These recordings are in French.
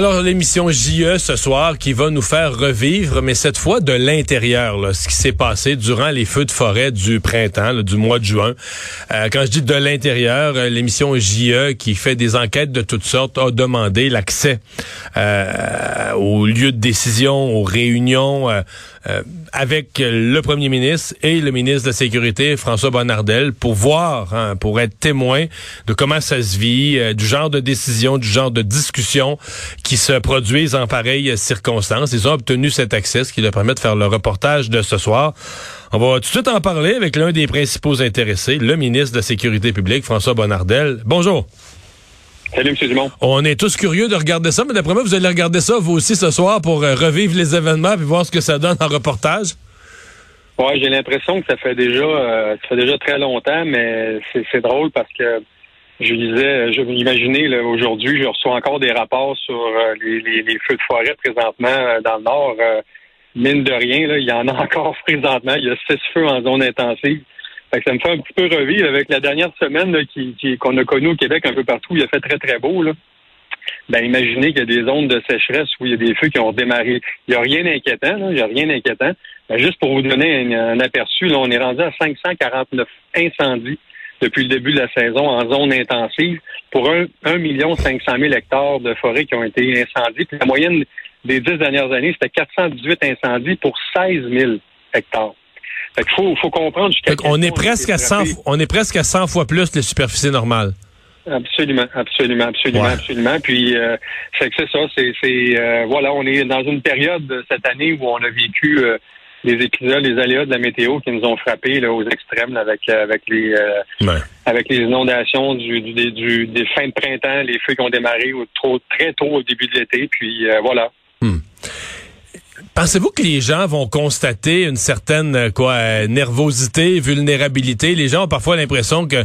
Alors, l'émission JE ce soir qui va nous faire revivre, mais cette fois de l'intérieur, ce qui s'est passé durant les feux de forêt du printemps, du mois de juin. Euh, quand je dis de l'intérieur, euh, l'émission JE qui fait des enquêtes de toutes sortes a demandé l'accès euh, aux lieux de décision, aux réunions, euh, avec le premier ministre et le ministre de la Sécurité, François Bonnardel, pour voir, hein, pour être témoin de comment ça se vit, euh, du genre de décision, du genre de discussion qui se produisent en pareilles circonstances. Ils ont obtenu cet accès, ce qui leur permet de faire le reportage de ce soir. On va tout de suite en parler avec l'un des principaux intéressés, le ministre de la Sécurité publique, François Bonnardel. Bonjour. Salut, M. Dumont. On est tous curieux de regarder ça, mais d'après moi, vous allez regarder ça, vous aussi, ce soir, pour euh, revivre les événements et voir ce que ça donne en reportage. Oui, j'ai l'impression que ça fait déjà euh, ça fait déjà très longtemps, mais c'est drôle parce que je disais, je m'imaginais aujourd'hui, je reçois encore des rapports sur euh, les, feux de forêt présentement dans le nord. mine de rien, là, il y en a encore présentement. Il y a six feux en zone intensive ça me fait un petit peu revivre avec la dernière semaine qui, qu'on a connue au Québec un peu partout. Il a fait très, très beau. Là. Ben, imaginez qu'il y a des zones de sécheresse où il y a des feux qui ont démarré. Il n'y a rien d'inquiétant, il n'y a rien d'inquiétant. Ben, juste pour vous donner un, aperçu, là, on est rendu à 549 incendies depuis le début de la saison en zone intensive pour 1, 1 500 000 hectares de forêt qui ont été incendiés. Puis la moyenne des dix dernières années, c'était 418 incendies pour 16 000 hectares. Fait faut, faut comprendre on est presque à 100, on est presque à 100 fois plus les superficies normales. Absolument, absolument, absolument, absolument. Puis euh, c'est ça, c'est, euh, voilà, on est dans une période cette année où on a vécu euh, les épisodes, les aléas de la météo qui nous ont frappés là, aux extrêmes avec avec les avec les inondations du, du, des fins de printemps, les feux qui ont démarré trop très tôt au début de l'été. Puis voilà. Hmm. Pensez-vous que les gens vont constater une certaine euh, quoi euh, nervosité, vulnérabilité? Les gens ont parfois l'impression que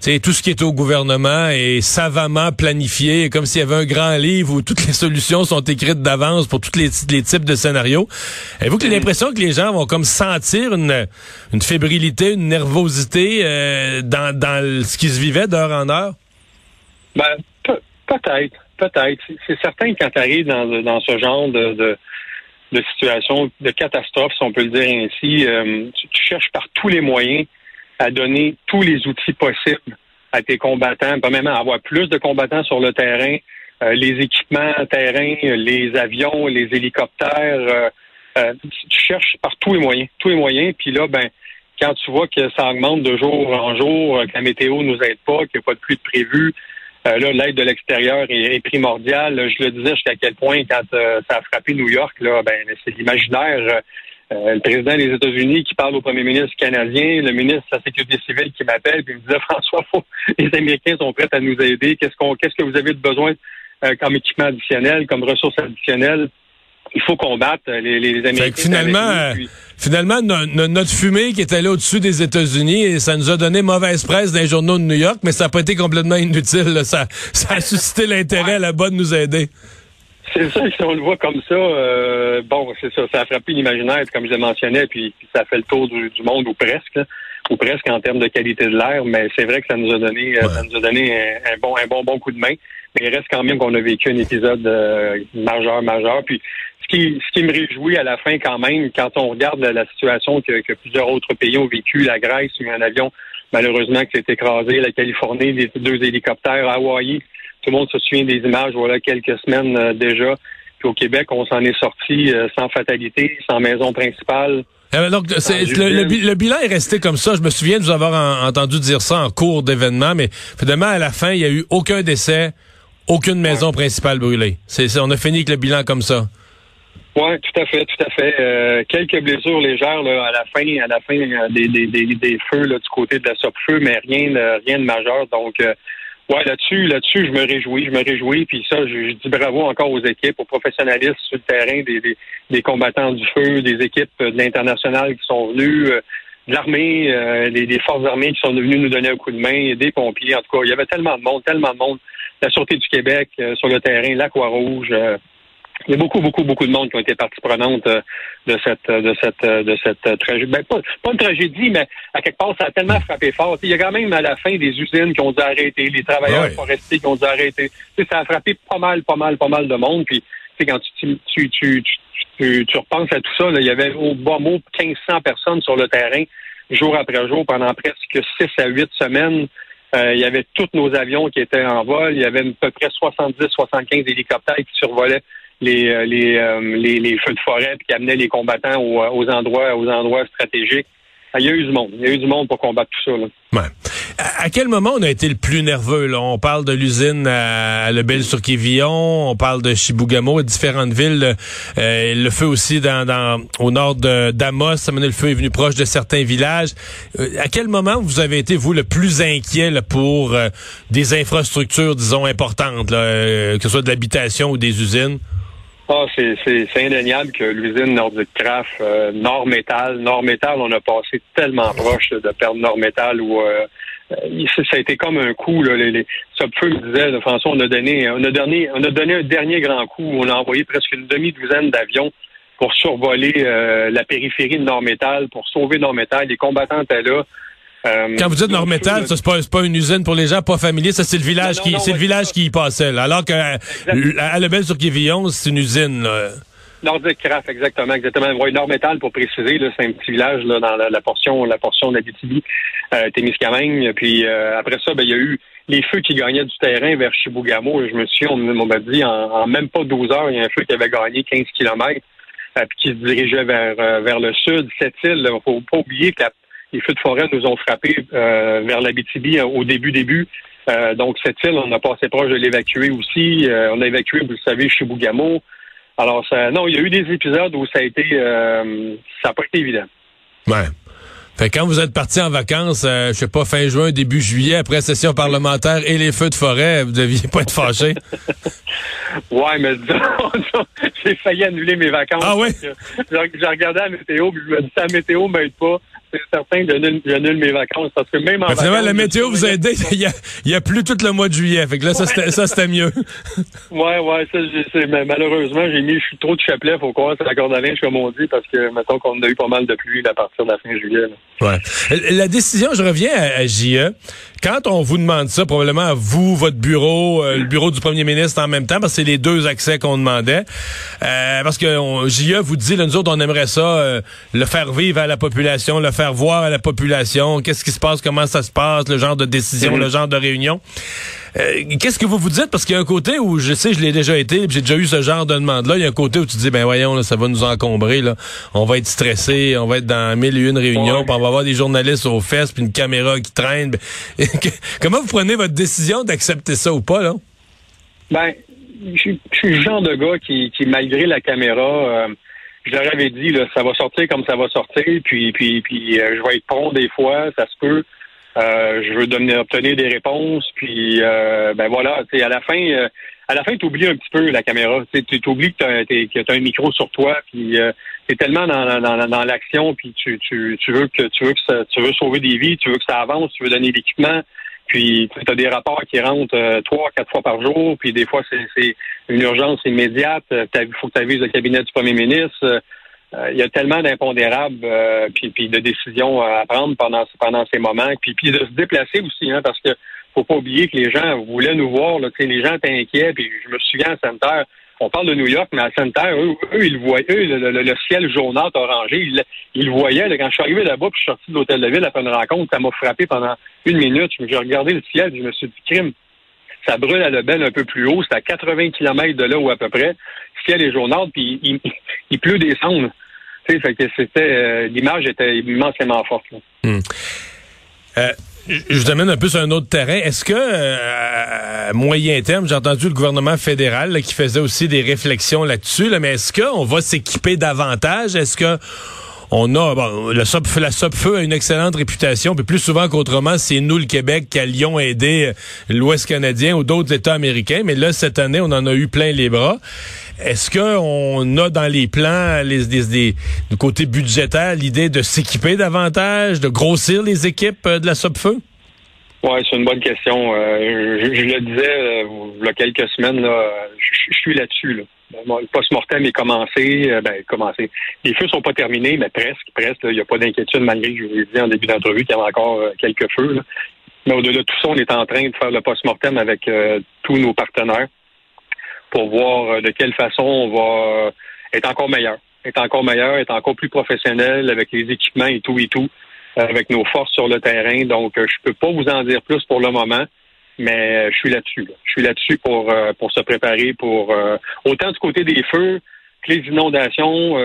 c'est tout ce qui est au gouvernement est savamment planifié, comme s'il y avait un grand livre où toutes les solutions sont écrites d'avance pour tous les, types de scénarios. Avez-vous l'impression que les gens vont comme sentir une, une fébrilité, une nervosité euh, dans, dans ce qui se vivait d'heure en heure? Ben, peut-être, peut-être. C'est certain que quand tu arrives dans, dans ce genre de de situation de catastrophe, si on peut le dire ainsi. Euh, tu, cherches par tous les moyens à donner tous les outils possibles à tes combattants, pas même à avoir plus de combattants sur le terrain, euh, les équipements terrain, les avions, les hélicoptères. Euh, tu cherches par tous les moyens, tous les moyens. Puis là, ben, quand tu vois que ça augmente de jour en jour, que la météo nous aide pas, qu'il n'y a pas de pluie de prévu, euh, là, l'aide de l'extérieur est, primordiale. Je le disais jusqu'à quel point, quand euh, ça a frappé New York, là, ben, c'est l'imaginaire. Euh, le président des États-Unis qui parle au premier ministre canadien, le ministre de la Sécurité civile qui m'appelle, puis il me disait François, les Américains sont prêts à nous aider. Qu'est-ce qu'on, qu'est-ce que vous avez de besoin comme équipement additionnel, comme ressources additionnelles? Il faut combattre les, les Américains. finalement, finalement notre fumée qui était là au-dessus des États-Unis, ça nous a donné mauvaise presse dans les journaux de New York, mais ça n'a pas été complètement inutile. Ça, ça a suscité l'intérêt là-bas de nous aider. C'est ça, si on le voit comme ça, euh, bon, c'est ça, ça a frappé l'imaginaire, comme je le mentionnais, puis, ça fait le tour du, monde ou presque, ou presque en termes de qualité de l'air, mais c'est vrai que ça nous a donné, euh, ça nous a donné un, bon, un bon, bon coup de main. Mais il reste quand même qu'on a vécu un épisode euh, majeur, majeur. Puis ce qui, ce qui me réjouit à la fin quand même, quand on regarde la, situation que, plusieurs autres pays ont vécu, la Grèce, il y a un avion malheureusement qui s'est écrasé, la Californie, les deux hélicoptères, Hawaï, tout le monde se souvient des images, voilà, quelques semaines euh, déjà. Puis au Québec, on s'en est sorti euh, sans fatalité, sans maison principale. Euh, donc, le, bilan est resté comme ça. Je me souviens de vous avoir entendu dire ça en cours d'événement, mais finalement, à la fin, il n'y a eu aucun décès, aucune maison principale brûlée. C'est, on a fini avec le bilan comme ça. Oui, tout à fait, tout à fait. Euh, quelques blessures légères là, à la fin, à la fin euh, des, des, des, des feux là, du côté de la SOP-feu, mais rien de rien de majeur. Donc euh, ouais, là-dessus, là-dessus, je me réjouis, je me réjouis. Puis ça, je, dis bravo encore aux équipes, aux professionnalistes sur le terrain, des, des, des combattants du feu, des équipes de l'international qui sont venus. Euh, de l'armée, euh, des, forces armées qui sont venues nous donner un coup de main, des pompiers, en tout cas, il y avait tellement de monde, tellement de monde la Sûreté du Québec sur le terrain, la Croix-Rouge. Il y a beaucoup, beaucoup, beaucoup de monde qui ont été partie prenante de cette de cette de cette tragédie. Ben, pas, pas, une tragédie, mais à quelque part, ça a tellement frappé fort. Il y a quand même à la fin des usines qui ont dû arrêter, les travailleurs forestiers qui ont dû arrêter. ça a frappé pas mal, pas mal, pas mal de monde. Puis quand tu, tu, tu, tu, tu repenses à tout ça, là, il y avait au bas mot 1500 personnes sur le terrain, jour après jour, pendant presque 6 à 8 semaines. Euh, il y avait tous nos avions qui étaient en vol. Il y avait à peu près 70-75 hélicoptères qui survolaient les, euh, les, euh, les, les, feux de forêt qui amenaient les combattants aux, aux endroits aux endroits stratégiques. Ah, il y a eu du monde. Il y a eu du monde pour combattre tout ça. Là. Ouais. À, quel moment on a été le plus nerveux? Là? On parle de l'usine à, Lebel-sur-Quévillon, on parle de Chibougamau, différentes villes. Euh, le feu aussi dans, dans au nord d'Amos, le feu est venu proche de certains villages. Euh, à quel moment vous avez été, vous, le plus inquiet pour euh, des infrastructures, disons, importantes, que ce soit de l'habitation ou des usines? Ah, c'est indéniable que l'usine Nordic Craft, euh, Nord Métal, Nord Métal, on a passé tellement proche de perdre Nord Métal où euh, euh, ça a été comme un coup. Là, les, les disait, François, on a donné, on a donné, on a donné un dernier grand coup. On a envoyé presque une demi-douzaine d'avions pour survoler la périphérie de Nord Métal, pour sauver Nord Métal. Les combattants étaient là. Euh, Quand vous dites Nord-Métal, ça c'est pas, pas une usine pour les gens pas familiers, ça c'est le village qui c'est le village qui y passait. Là. Alors que à Lebel sur Quévillon, c'est une usine. Là. Nordic Craft, exactement, exactement. Oui, Nord-Métal, pour préciser, c'est un petit village là, dans la, portion, la portion de euh, Témiscamingue. Puis euh, après ça, ben, il y a eu les feux qui gagnaient du terrain vers Chibougamau. Je me suis, on, m'a dit, en, même pas 12 heures, il y a un feu qui avait gagné 15 kilomètres, euh, puis qui se dirigeait vers, vers le sud. Cette île, il faut pas oublier que la les feux de forêt nous ont frappés euh, vers l'Abitibi euh, au début, début. Euh, donc, cette île, on a passé proche de l'évacuer aussi. on a évacué, vous le savez, chez Bougamo. Alors, ça, non, il y a eu des épisodes où ça a été, ça n'a pas été évident. Ouais. Fait quand vous êtes parti en vacances, je sais pas, fin juin, début juillet, après session parlementaire et les feux de forêt, vous deviez pas être fâché. ouais, mais j'ai failli annuler mes vacances. Ah oui? J'ai regardé la météo, puis je me dis, la météo m'aide pas c'est certain que j'annule mes vacances parce que même en vacances, la météo vous a aidé. Il y a, y a plus tout le mois de juillet. Fait que là, ça, c'était mieux. ouais, ouais, ça, mais malheureusement, j'ai mis je suis trop de chapelet, faut croire, c'est la corde à linge, comme on dit, parce que, mettons qu'on a eu pas mal de pluie à partir de la fin juillet. Ouais. La décision, je reviens à, à JE. Quand on vous demande ça, probablement à vous, votre bureau, euh, le bureau du premier ministre en même temps, parce que c'est les deux accès qu'on demandait, euh, parce que on, JE vous dit, là, nous autres, on aimerait ça, euh, le faire vivre à la population, le faire voir à la population, qu'est-ce qui se passe, comment ça se passe, le genre de décision, mm-hmm. le genre de réunion. Euh, qu'est-ce que vous vous dites? Parce qu'il y a un côté où, je sais, je l'ai déjà été, j'ai déjà eu ce genre de demande-là. Il y a un côté où tu dis, ben voyons, là, ça va nous encombrer. Là. On va être stressé, on va être dans mille et une réunions, puis on va avoir des journalistes aux fesses, puis une caméra qui traîne. Ben, comment vous prenez votre décision d'accepter ça ou pas? là? Ben, je suis le genre de gars qui, qui malgré la caméra... Euh, je leur avais dit là, ça va sortir comme ça va sortir, puis puis puis euh, je vais être prompt des fois, ça se peut. Euh, je veux obtenir des réponses, puis euh, ben voilà, à la fin, euh, à la fin, tu oublies un petit peu la caméra. Tu oublies que tu as, un micro sur toi, puis euh, tu es tellement dans, dans, dans l'action, puis tu, tu, tu veux que tu veux que ça, tu veux sauver des vies, tu veux que ça avance, tu veux donner l'équipement. Puis tu as des rapports qui rentrent trois, quatre fois par jour, puis des fois c'est une urgence immédiate. Il faut que tu avises le cabinet du premier ministre. Euh, il y a tellement d'impondérables euh, puis, de décisions à prendre pendant, pendant ces moments, puis, puis de se déplacer aussi, hein, parce que faut pas oublier que les gens voulaient nous voir, là, les gens étaient inquiets, puis je me souviens à Center, on parle de New York, mais à Center, eux, eux ils voyaient, eux, le, ciel jaunâtre orangé, ils, ils voyaient. quand je suis arrivé là-bas, puis je suis sorti de l'hôtel de ville après une rencontre, ça m'a frappé pendant une minute. J'ai regardé le ciel, puis je me suis dit, crime, ça brûle à Lebel un peu plus haut, c'est à 80 km de là ou à peu près. Le ciel est jaunâtre, puis il, pleut des cendres. Tu sais, c'était euh, l'image était immensément forte. Hmm. Euh, je vous amène un peu sur un autre terrain. Est-ce que, euh, moyen terme, j'ai entendu le gouvernement fédéral qui faisait aussi des réflexions là-dessus, là, mais est-ce qu'on va s'équiper davantage? Est-ce que on a bon, la SOPFEU a une excellente réputation, puis plus souvent qu'autrement, c'est nous le Québec qui allions aider euh, l'Ouest canadien ou d'autres États américains, mais là cette année, on en a eu plein les bras. Est-ce qu'on a dans les plans, les, du côté budgétaire, l'idée de s'équiper davantage, de grossir les équipes euh, de la SOPFEU? Oui, c'est une bonne question. Euh, je, le disais il y a quelques semaines, je, suis là-dessus. Là. Le post-mortem est commencé. ben, commencé. Les feux sont pas terminés, mais presque, presque. Il n'y a pas d'inquiétude, malgré que je vous ai dit en début d'entrevue qu'il y avait encore quelques feux. Mais au-delà de tout ça, on est en train de faire le post-mortem avec tous nos partenaires pour voir de quelle façon on va être encore meilleur. Être encore meilleur, être encore plus professionnel avec les équipements et tout et tout avec nos forces sur le terrain. Donc, euh, je peux pas vous en dire plus pour le moment, mais euh, je suis là-dessus. Je suis là-dessus pour euh, pour se préparer pour autant du côté des feux que les inondations.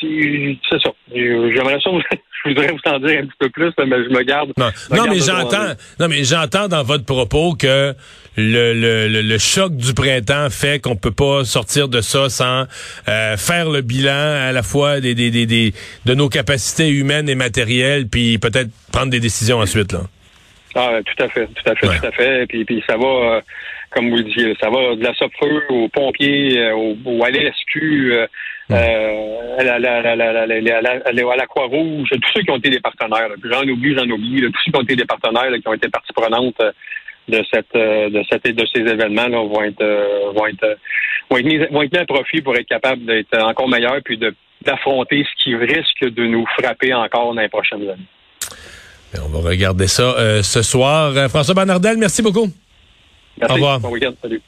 c'est ça. J'aimerais ça. je voudrais vous en dire un petit peu plus, mais je me garde. Non, non mais j'entends. Non, mais j'entends dans votre propos que le, le, le, choc du printemps fait qu'on peut pas sortir de ça sans euh, faire le bilan à la fois des, des, des, des, de nos capacités humaines et matérielles, puis peut-être prendre des décisions ensuite. Là. Ah, tout à fait, tout à fait, tout à fait. Puis, puis ça va, euh, comme vous le disiez, ça va de la SOPFEU aux pompiers, euh, au, au, à l'SQ, euh, à la, la, Croix-Rouge, tous ceux qui ont été des partenaires. J'en oublie, j'en oublie. tous ceux qui ont été des partenaires qui ont été partie prenante de cette de cette de ces événements là vont être vont être vont être mis, vont être mis à profit pour être capables d'être encore meilleurs puis de d'affronter ce qui risque de nous frapper encore dans les prochaines années. On va regarder ça euh, ce soir. Euh, François Banardel, merci beaucoup. Merci. Au revoir. Bon week-end. Salut.